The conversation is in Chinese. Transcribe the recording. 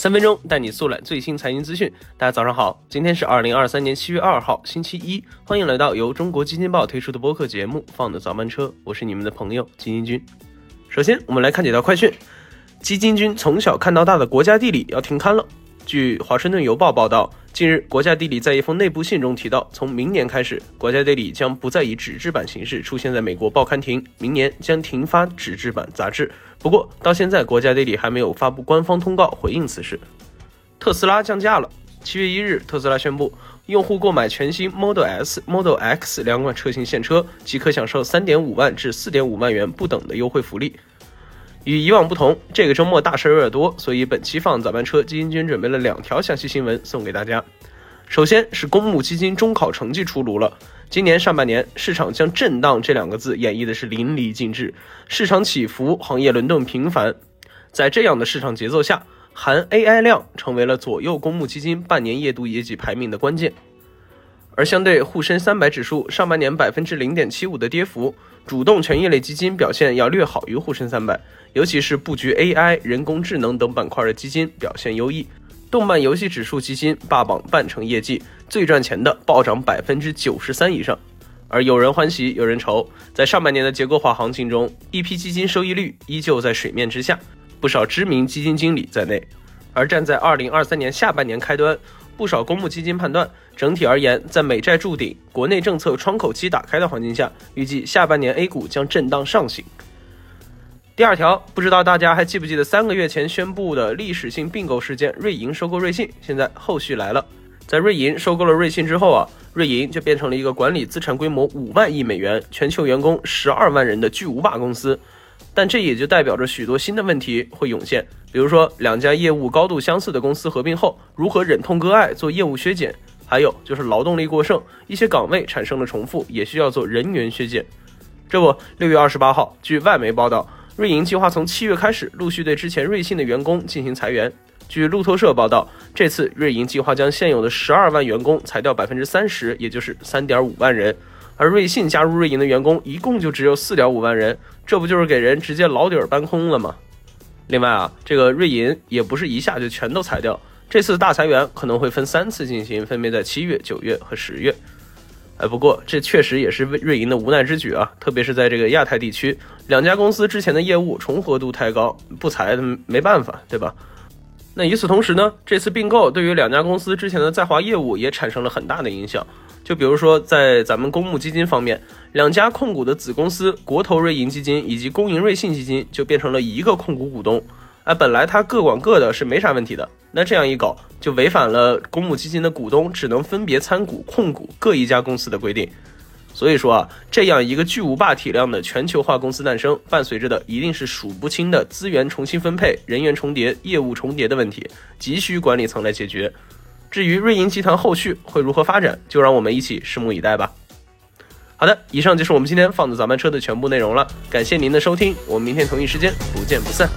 三分钟带你速览最新财经资讯。大家早上好，今天是二零二三年七月二号，星期一。欢迎来到由中国基金报推出的播客节目《放的早班车》，我是你们的朋友基金君。首先，我们来看几条快讯。基金君从小看到大的国家地理要停刊了。据《华盛顿邮报》报道，近日国家地理在一封内部信中提到，从明年开始，国家地理将不再以纸质版形式出现在美国报刊亭，明年将停发纸质版杂志。不过，到现在国家地理还没有发布官方通告回应此事。特斯拉降价了。七月一日，特斯拉宣布，用户购买全新 Model S、Model X 两款车型现车，即可享受三点五万至四点五万元不等的优惠福利。与以往不同，这个周末大事有点多，所以本期放早班车基金君准备了两条详细新闻送给大家。首先是公募基金中考成绩出炉了，今年上半年市场将震荡这两个字演绎的是淋漓尽致，市场起伏，行业轮动频繁，在这样的市场节奏下，含 AI 量成为了左右公募基金半年夜度业绩排名的关键。而相对沪深三百指数上半年百分之零点七五的跌幅，主动权益类基金表现要略好于沪深三百。尤其是布局 AI、人工智能等板块的基金表现优异，动漫游戏指数基金霸榜半成业绩，最赚钱的暴涨百分之九十三以上。而有人欢喜有人愁，在上半年的结构化行情中，一批基金收益率依旧在水面之下，不少知名基金经理在内。而站在二零二三年下半年开端，不少公募基金判断，整体而言，在美债筑顶、国内政策窗口期打开的环境下，预计下半年 A 股将震荡上行。第二条，不知道大家还记不记得三个月前宣布的历史性并购事件——瑞银收购瑞信。现在后续来了，在瑞银收购了瑞信之后啊，瑞银就变成了一个管理资产规模五万亿美元、全球员工十二万人的巨无霸公司。但这也就代表着许多新的问题会涌现，比如说两家业务高度相似的公司合并后，如何忍痛割爱做业务削减？还有就是劳动力过剩，一些岗位产生了重复，也需要做人员削减。这不，六月二十八号，据外媒报道。瑞银计划从七月开始陆续对之前瑞信的员工进行裁员。据路透社报道，这次瑞银计划将现有的十二万员工裁掉百分之三十，也就是三点五万人。而瑞信加入瑞银的员工一共就只有四点五万人，这不就是给人直接老底儿搬空了吗？另外啊，这个瑞银也不是一下就全都裁掉，这次大裁员可能会分三次进行，分别在七月、九月和十月。哎，不过这确实也是瑞瑞银的无奈之举啊，特别是在这个亚太地区，两家公司之前的业务重合度太高，不裁没办法，对吧？那与此同时呢，这次并购对于两家公司之前的在华业务也产生了很大的影响。就比如说在咱们公募基金方面，两家控股的子公司国投瑞银基金以及公营瑞信基金就变成了一个控股股东。哎，本来他各管各的是没啥问题的，那这样一搞就违反了公募基金的股东只能分别参股控股各一家公司的规定。所以说啊，这样一个巨无霸体量的全球化公司诞生，伴随着的一定是数不清的资源重新分配、人员重叠、业务重叠的问题，急需管理层来解决。至于瑞银集团后续会如何发展，就让我们一起拭目以待吧。好的，以上就是我们今天放的早班车的全部内容了，感谢您的收听，我们明天同一时间不见不散。